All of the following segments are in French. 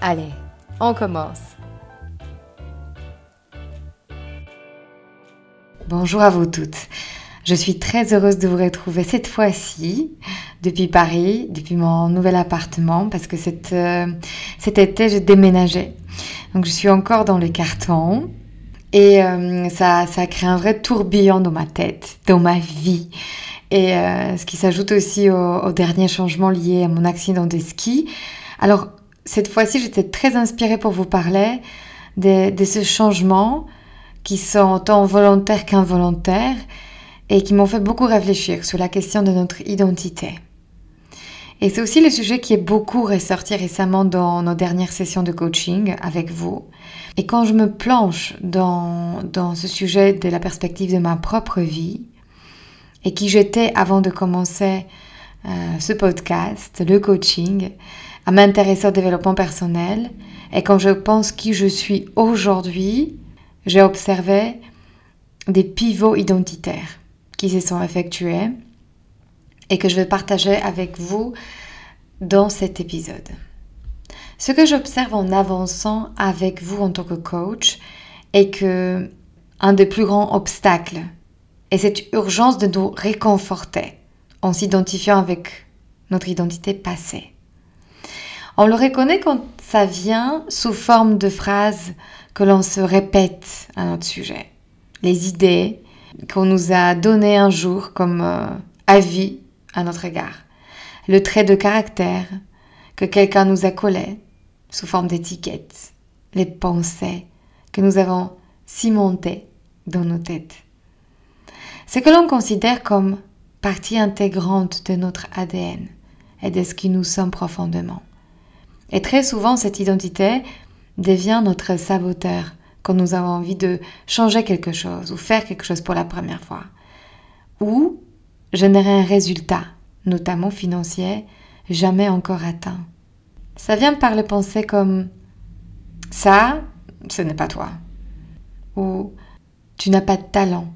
Allez, on commence. Bonjour à vous toutes. Je suis très heureuse de vous retrouver cette fois-ci depuis Paris, depuis mon nouvel appartement, parce que cet, euh, cet été, j'ai déménagé. Donc je suis encore dans le carton. Et euh, ça, ça a créé un vrai tourbillon dans ma tête, dans ma vie. Et euh, ce qui s'ajoute aussi au, au dernier changement lié à mon accident de ski. Alors, cette fois-ci, j'étais très inspirée pour vous parler de, ce changement qui sont tant volontaires qu'involontaires et qui m'ont fait beaucoup réfléchir sur la question de notre identité. Et c'est aussi le sujet qui est beaucoup ressorti récemment dans nos dernières sessions de coaching avec vous. Et quand je me planche dans, dans ce sujet de la perspective de ma propre vie, et qui j'étais avant de commencer euh, ce podcast, le coaching, à m'intéresser au développement personnel. Et quand je pense qui je suis aujourd'hui, j'ai observé des pivots identitaires qui se sont effectués et que je vais partager avec vous dans cet épisode. Ce que j'observe en avançant avec vous en tant que coach est que un des plus grands obstacles est cette urgence de nous réconforter en s'identifiant avec notre identité passée. On le reconnaît quand ça vient sous forme de phrases que l'on se répète à notre sujet. Les idées qu'on nous a données un jour comme euh, avis à notre égard. Le trait de caractère que quelqu'un nous a collé sous forme d'étiquettes. Les pensées que nous avons cimentées dans nos têtes. Ce que l'on considère comme partie intégrante de notre ADN et de ce qui nous sommes profondément. Et très souvent, cette identité devient notre saboteur quand nous avons envie de changer quelque chose ou faire quelque chose pour la première fois. Ou générer un résultat, notamment financier, jamais encore atteint. Ça vient par les pensées comme ça, ce n'est pas toi. Ou tu n'as pas de talent.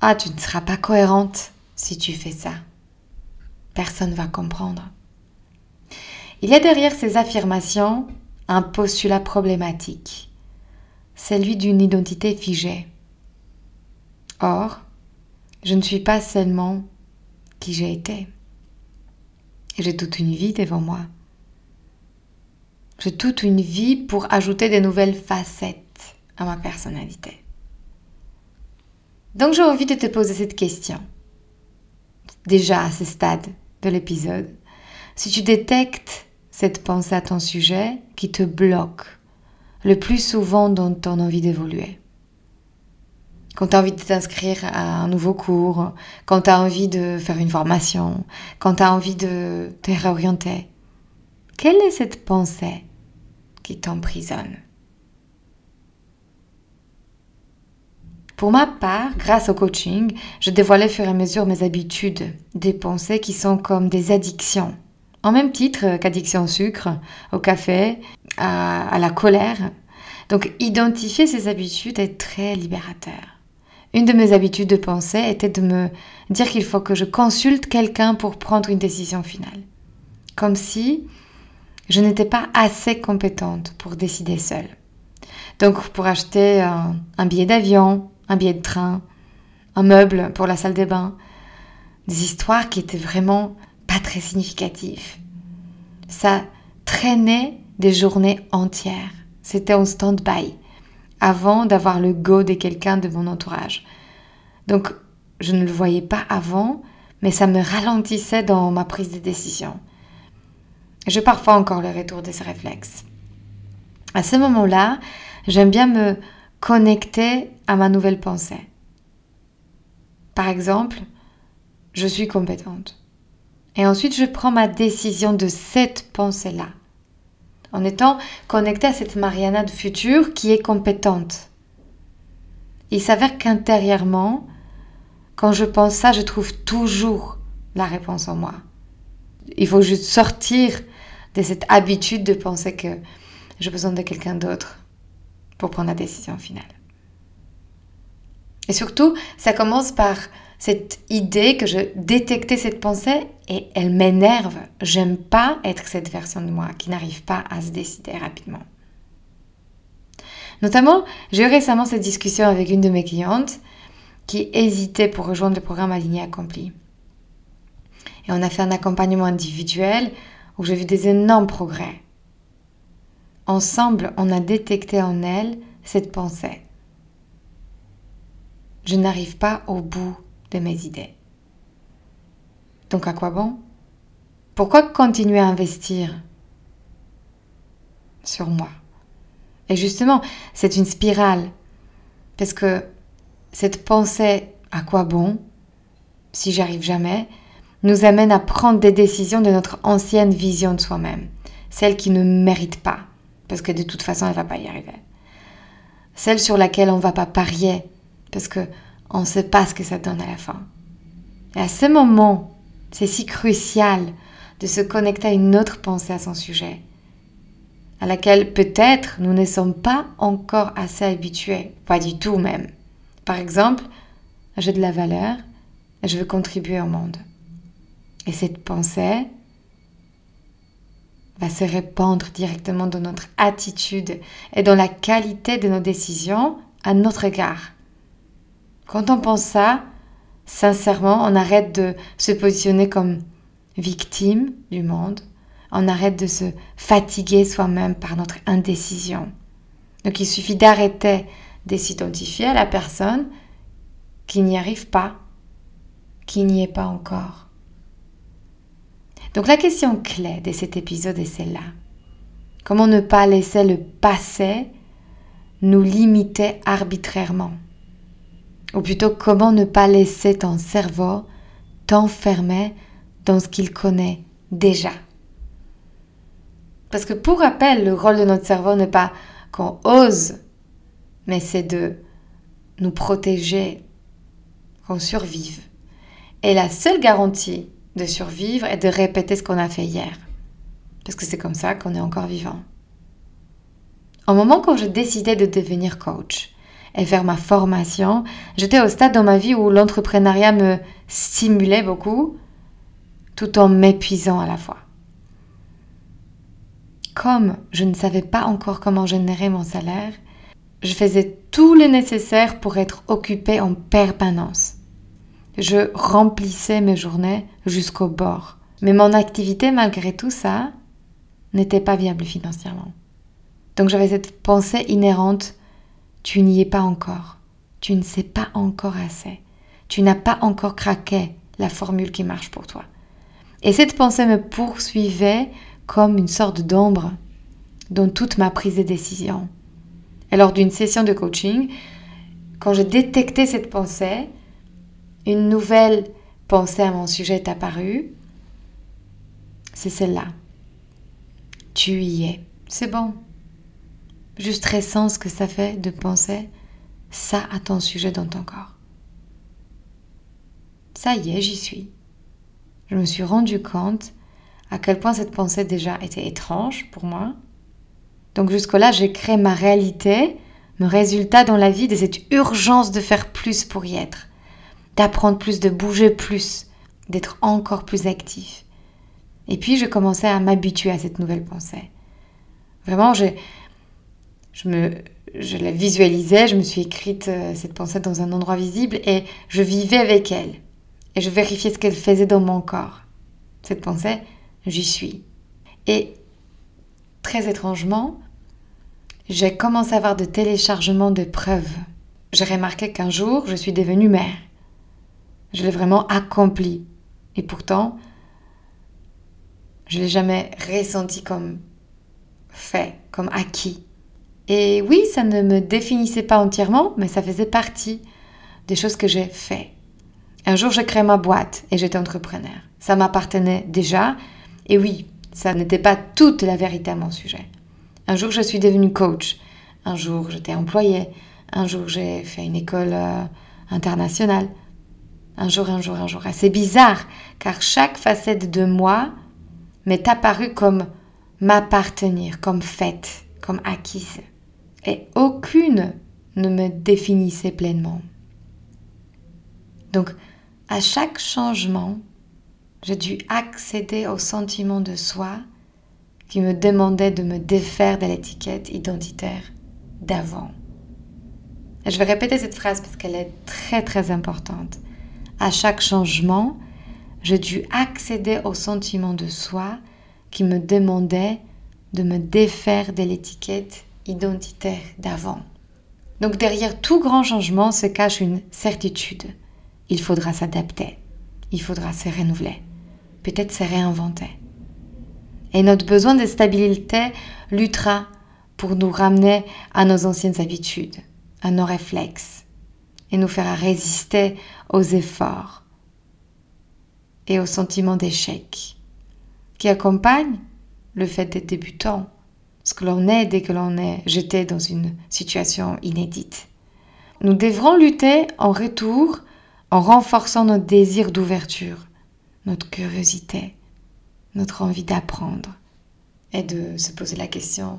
Ah, tu ne seras pas cohérente si tu fais ça. Personne ne va comprendre. Il y a derrière ces affirmations un postulat problématique, celui d'une identité figée. Or, je ne suis pas seulement qui j'ai été. J'ai toute une vie devant moi. J'ai toute une vie pour ajouter de nouvelles facettes à ma personnalité. Donc j'ai envie de te poser cette question. Déjà à ce stade de l'épisode, si tu détectes cette pensée à ton sujet qui te bloque le plus souvent dans ton envie d'évoluer. Quand tu as envie de t'inscrire à un nouveau cours, quand tu as envie de faire une formation, quand tu as envie de te réorienter, quelle est cette pensée qui t'emprisonne? Pour ma part, grâce au coaching, je dévoilais au fur et à mesure mes habitudes, des pensées qui sont comme des addictions en même titre qu'addiction au sucre, au café, à, la colère. Donc identifier ces habitudes est très libérateur. Une de mes habitudes de pensée était de me dire qu'il faut que je consulte quelqu'un pour prendre une décision finale. Comme si je n'étais pas assez compétente pour décider seule. Donc pour acheter un, un billet d'avion, un billet de train, un meuble pour la salle des bains, des histoires qui étaient vraiment pas très significatif. Ça traînait des journées entières. C'était en stand-by avant d'avoir le go de quelqu'un de mon entourage. Donc, je ne le voyais pas avant, mais ça me ralentissait dans ma prise de décision. J'ai parfois encore le retour de ce réflexe. À ce moment-là, j'aime bien me connecter à ma nouvelle pensée. Par exemple, je suis compétente. Et ensuite, je prends ma décision de cette pensée-là. En étant connectée à cette Mariana de futur qui est compétente. Il s'avère qu'intérieurement, quand je pense ça, je trouve toujours la réponse en moi. Il faut juste sortir de cette habitude de penser que j'ai besoin de quelqu'un d'autre pour prendre la décision finale. Et surtout, ça commence par cette idée que je détectais cette pensée et elle m'énerve. J'aime pas être cette version de moi qui n'arrive pas à se décider rapidement. Notamment, j'ai eu récemment cette discussion avec une de mes clientes qui hésitait pour rejoindre le programme Aligné Accompli. Et on a fait un accompagnement individuel où j'ai vu des énormes progrès. Ensemble, on a détecté en elle cette pensée. Je n'arrive pas au bout de mes idées. Donc à quoi bon? Pourquoi continuer à investir sur moi? Et justement, c'est une spirale. Parce que cette pensée à quoi bon si j'arrive jamais nous amène à prendre des décisions de notre ancienne vision de soi-même, celle qui ne mérite pas, parce que de toute façon elle va pas y arriver, celle sur laquelle on va pas parier, parce que on ne sait pas ce que ça donne à la fin. Et à ce moment, c'est si crucial de se connecter à une autre pensée à son sujet, à laquelle peut-être nous ne sommes pas encore assez habitués, pas du tout même. Par exemple, j'ai de la valeur et je veux contribuer au monde. Et cette pensée va se répandre directement dans notre attitude et dans la qualité de nos décisions à notre égard. Quand on pense ça, sincèrement, on arrête de se positionner comme victime du monde, on arrête de se fatiguer soi-même par notre indécision. Donc il suffit d'arrêter de s'identifier à la personne qui n'y arrive pas, qui n'y est pas encore. Donc la question clé de cet épisode est celle-là. Comment ne pas laisser le passé nous limiter arbitrairement? Ou plutôt comment ne pas laisser ton cerveau t'enfermer dans ce qu'il connaît déjà? Parce que pour rappel, le rôle de notre cerveau n'est pas qu'on ose, mais c'est de nous protéger, qu'on survive. Et la seule garantie de survivre et de répéter ce qu'on a fait hier. Parce que c'est comme ça qu'on est encore vivant. Au moment quand je décidais de devenir coach et faire ma formation, j'étais au stade dans ma vie où l'entrepreneuriat me stimulait beaucoup, tout en m'épuisant à la fois. Comme je ne savais pas encore comment générer mon salaire, je faisais tout le nécessaire pour être occupée en permanence je remplissais mes journées jusqu'au bord. Mais mon activité, malgré tout ça, n'était pas viable financièrement. Donc j'avais cette pensée inhérente, tu n'y es pas encore, tu ne sais pas encore assez, tu n'as pas encore craqué la formule qui marche pour toi. Et cette pensée me poursuivait comme une sorte d'ombre dans toute ma prise de décision. Et lors d'une session de coaching, quand je détectais cette pensée, une nouvelle pensée à mon sujet est apparue, c'est celle-là. Tu y es. C'est bon. Juste ressens ce que ça fait de penser ça à ton sujet dans ton corps. Ça y est, j'y suis. Je me suis rendu compte à quel point cette pensée déjà était étrange pour moi. Donc jusque-là, j'ai créé ma réalité, mon résultat dans la vie de cette urgence de faire plus pour y être d'apprendre plus, de bouger plus, d'être encore plus actif. Et puis je commençais à m'habituer à cette nouvelle pensée. Vraiment, je, je, me, la visualisais, je me suis écrite euh, cette pensée dans un endroit visible et je vivais avec elle. Et je vérifiais ce qu'elle faisait dans mon corps. Cette pensée, j'y suis. Et très étrangement, j'ai commencé à avoir de téléchargements de preuves. J'ai remarqué qu'un jour, je suis devenue mère. Je l'ai vraiment accompli. Et pourtant, je ne l'ai jamais ressenti comme fait, comme acquis. Et oui, ça ne me définissait pas entièrement, mais ça faisait partie des choses que j'ai fait. Un jour, j'ai créé ma boîte et j'étais entrepreneur. Ça m'appartenait déjà. Et oui, ça n'était pas toute la vérité à mon sujet. Un jour, je suis devenue coach. Un jour, j'étais employée. Un jour, j'ai fait une école euh, internationale. Un jour, un jour, un jour. c'est bizarre, car chaque facette de moi m'est apparue comme m'appartenir, comme faite, comme acquise. Et aucune ne me définissait pleinement. Donc, à chaque changement, j'ai dû accéder au sentiment de soi qui me demandait de me défaire de l'étiquette identitaire d'avant. je vais répéter cette phrase parce qu'elle est très très importante. À chaque changement, j'ai dû accéder au sentiment de soi qui me demandait de me défaire de l'étiquette identitaire d'avant. Donc derrière tout grand changement se cache une certitude. Il faudra s'adapter, il faudra se renouveler, peut-être se réinventer. Et notre besoin de stabilité luttera pour nous ramener à nos anciennes habitudes, à nos réflexes, et nous fera résister aux efforts et au sentiment d'échec qui accompagne le fait d'être débutant, ce que l'on est dès que l'on est jeté dans une situation inédite. Nous devrons lutter en retour en renforçant notre désir d'ouverture, notre curiosité, notre envie d'apprendre et de se poser la question,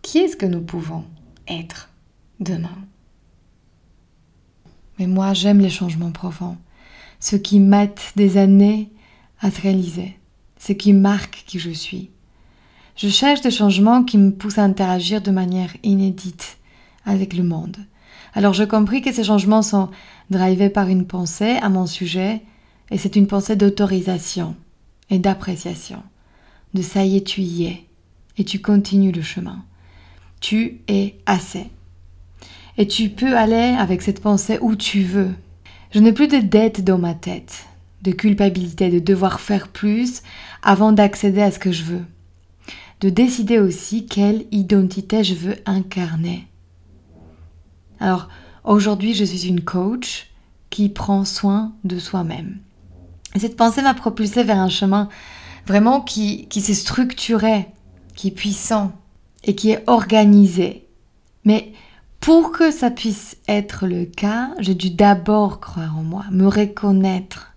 qui est-ce que nous pouvons être demain? Mais moi, j'aime les changements profonds, ceux qui mettent des années à se réaliser, ceux qui marquent qui je suis. Je cherche des changements qui me poussent à interagir de manière inédite avec le monde. Alors j'ai compris que ces changements sont drivés par une pensée à mon sujet, et c'est une pensée d'autorisation et d'appréciation, de ça y est, tu y es, et tu continues le chemin. Tu es assez. Et tu peux aller avec cette pensée où tu veux. Je n'ai plus de dette dans ma tête, de culpabilité, de devoir faire plus avant d'accéder à ce que je veux. De décider aussi quelle identité je veux incarner. Alors, aujourd'hui, je suis une coach qui prend soin de soi-même. Cette pensée m'a propulsée vers un chemin vraiment qui, qui s'est structuré, qui est puissant et qui est organisé. Mais pour que ça puisse être le cas, j'ai dû d'abord croire en moi, me reconnaître,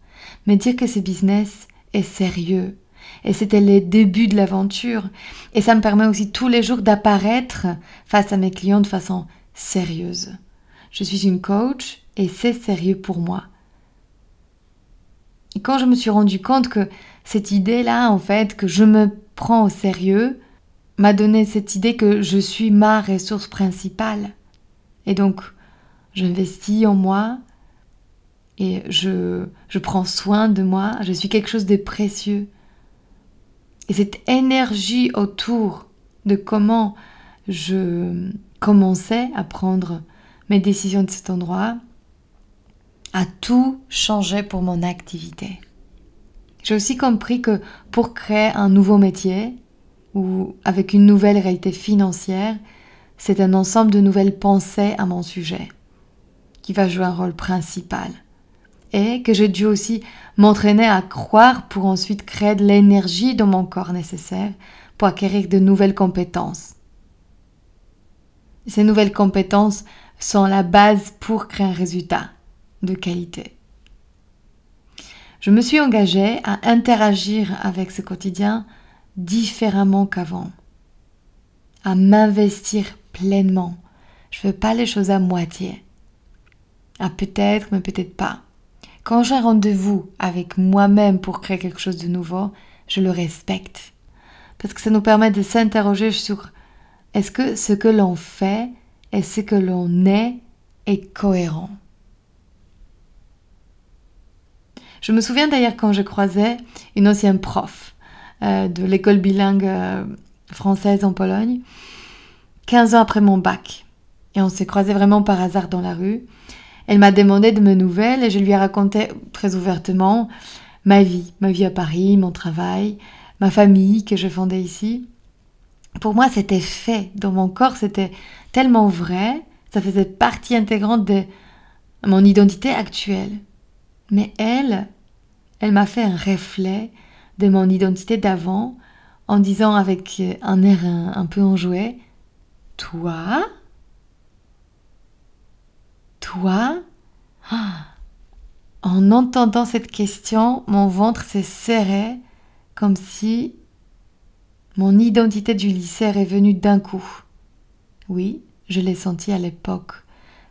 me dire que ce business est sérieux. Et c'était les débuts de l'aventure. Et ça me permet aussi tous les jours d'apparaître face à mes clients de façon sérieuse. Je suis une coach et c'est sérieux pour moi. Et quand je me suis rendu compte que cette idée-là, en fait, que je me prends au sérieux, m'a donné cette idée que je suis ma ressource principale. Et donc, j'investis en moi et je, je prends soin de moi. Je suis quelque chose de précieux. Et cette énergie autour de comment je commençais à prendre mes décisions de cet endroit, a tout changé pour mon activité. J'ai aussi compris que pour créer un nouveau métier ou avec une nouvelle réalité financière, c'est un ensemble de nouvelles pensées à mon sujet qui va jouer un rôle principal. Et que j'ai dû aussi m'entraîner à croire pour ensuite créer de l'énergie dans mon corps nécessaire pour acquérir de nouvelles compétences. Ces nouvelles compétences sont la base pour créer un résultat de qualité. Je me suis engagée à interagir avec ce quotidien différemment qu'avant, à m'investir pleinement. Je ne fais pas les choses à moitié. Ah peut-être, mais peut-être pas. Quand j'ai rendez-vous avec moi-même pour créer quelque chose de nouveau, je le respecte. Parce que ça nous permet de s'interroger sur est-ce que ce que l'on fait et ce que l'on est est cohérent. Je me souviens d'ailleurs quand je croisais une ancienne prof euh, de l'école bilingue euh, française en Pologne, 15 ans après mon bac. Et on s'est croisés vraiment par hasard dans la rue. Elle m'a demandé de mes nouvelles et je lui ai raconté très ouvertement ma vie, ma vie à Paris, mon travail, ma famille que je fondais ici. Pour moi, c'était fait. Dans mon corps, c'était tellement vrai. Ça faisait partie intégrante de mon identité actuelle. Mais elle, elle m'a fait un reflet de mon identité d'avant en disant avec un air un, peu enjoué Toi Toi ah. En entendant cette question, mon ventre s'est serré comme si mon identité du lycée est venue d'un coup. Oui, je l'ai senti à l'époque.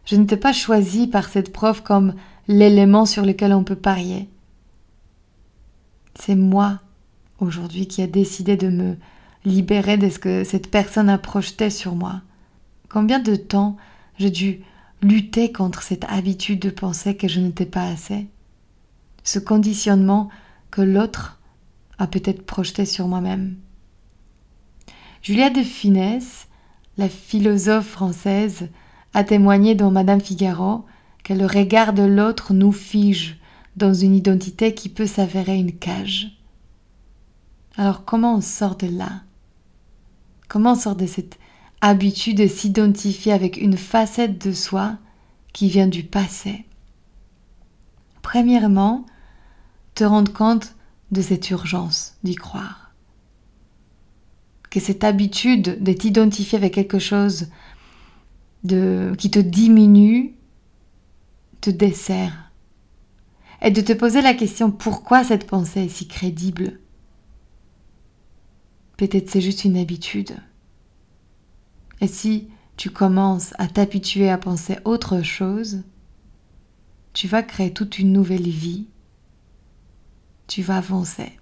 Je n'étais pas choisie par cette prof comme l'élément sur lequel on peut parier. C'est moi, aujourd'hui, qui a décidé de me libérer de ce que cette personne a projeté sur moi. Combien de temps j'ai dû lutter contre cette habitude de penser que je n'étais pas assez Ce conditionnement que l'autre a peut-être projeté sur moi-même. Julia de Finesse, la philosophe française, a témoigné dans Madame Figaro que le regard de l'autre nous fige dans une identité qui peut s'avérer une cage. Alors comment on sort de là? Comment sort de cette habitude de s'identifier avec une facette de soi qui vient du passé Premièrement, te rendre compte de cette urgence d'y croire. Que cette habitude de t'identifier avec quelque chose de, qui te diminue te dessert. Et de te poser la question pourquoi cette pensée est si crédible? Peut-être c'est juste une habitude. Et si tu commences à t'habituer à penser autre chose, tu vas créer toute une nouvelle vie. Tu vas avancer.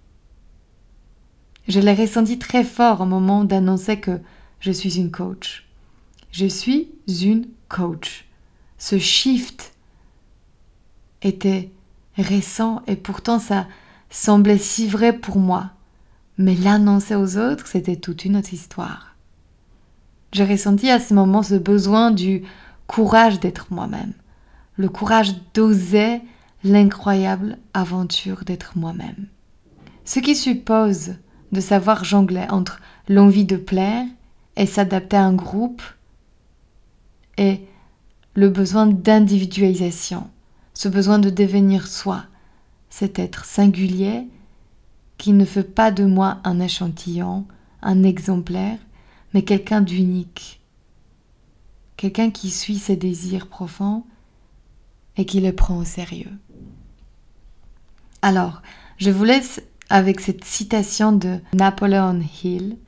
Je l'ai ressenti très fort au moment d'annoncer que je suis une coach. Je suis une coach. Ce shift était récent et pourtant ça semblait si vrai pour moi. Mais l'annoncer aux autres, c'était toute une autre histoire. J'ai ressenti à ce moment ce besoin du courage d'être moi-même, le courage d'oser l'incroyable aventure d'être moi-même. Ce qui suppose de savoir jongler entre l'envie de plaire et s'adapter à un groupe et le besoin d'individualisation, ce besoin de devenir soi, cet être singulier qui ne fait pas de moi un échantillon, un exemplaire, mais quelqu'un d'unique, quelqu'un qui suit ses désirs profonds et qui le prend au sérieux. Alors, je vous laisse avec cette citation de Napoleon Hill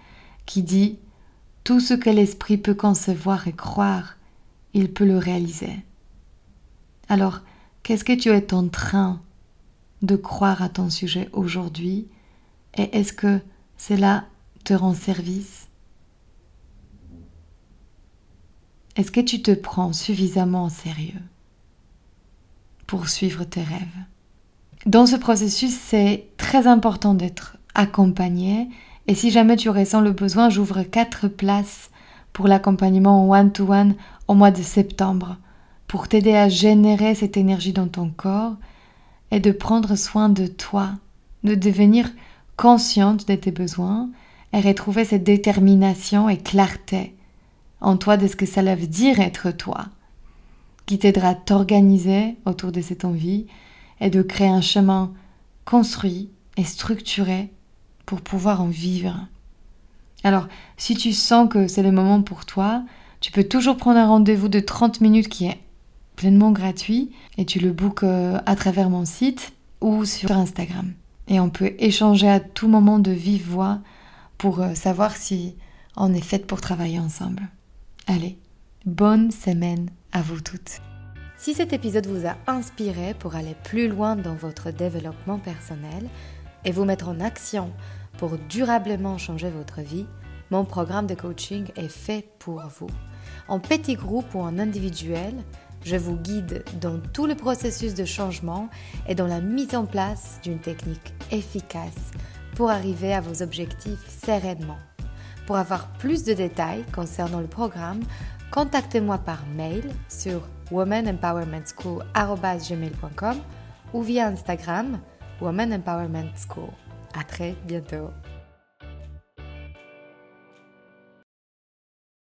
qui dit Tout ce que l'esprit peut concevoir et croire, il peut le réaliser. Alors, Qu'est-ce que tu es en train de croire à ton sujet aujourd'hui et est-ce que cela te rend service? Est-ce que tu te prends suffisamment au sérieux pour suivre tes rêves? Dans ce processus, c'est très important d'être accompagné. Et si jamais tu ressens le besoin, j'ouvre quatre places pour l'accompagnement one-to-one au mois de septembre pour t'aider à générer cette énergie dans ton corps et de prendre soin de toi, de devenir consciente de tes besoins et retrouver cette détermination et clarté en toi de ce que ça veut dire être toi, qui t'aidera à t'organiser autour de cette envie et de créer un chemin construit et structuré pour pouvoir en vivre. Alors, si tu sens que c'est le moment pour toi, tu peux toujours prendre un rendez-vous de 30 minutes qui est pleinement gratuit et tu le bookes euh, à travers mon site ou sur Instagram. Et on peut échanger à tout moment de vive voix pour euh, savoir si on est fait pour travailler ensemble. Allez, bonne semaine à vous toutes. Si cet épisode vous a inspiré pour aller plus loin dans votre développement personnel et vous mettre en action pour durablement changer votre vie, mon programme de coaching est fait pour vous. En petit groupe ou en individuel, je vous guide dans tout le processus de changement et dans la mise en place d'une technique efficace pour arriver à vos objectifs sereinement. Pour avoir plus de détails concernant le programme, contactez-moi par mail sur womanempowermentschool.com ou via Instagram Woman Empowerment School. À très bientôt.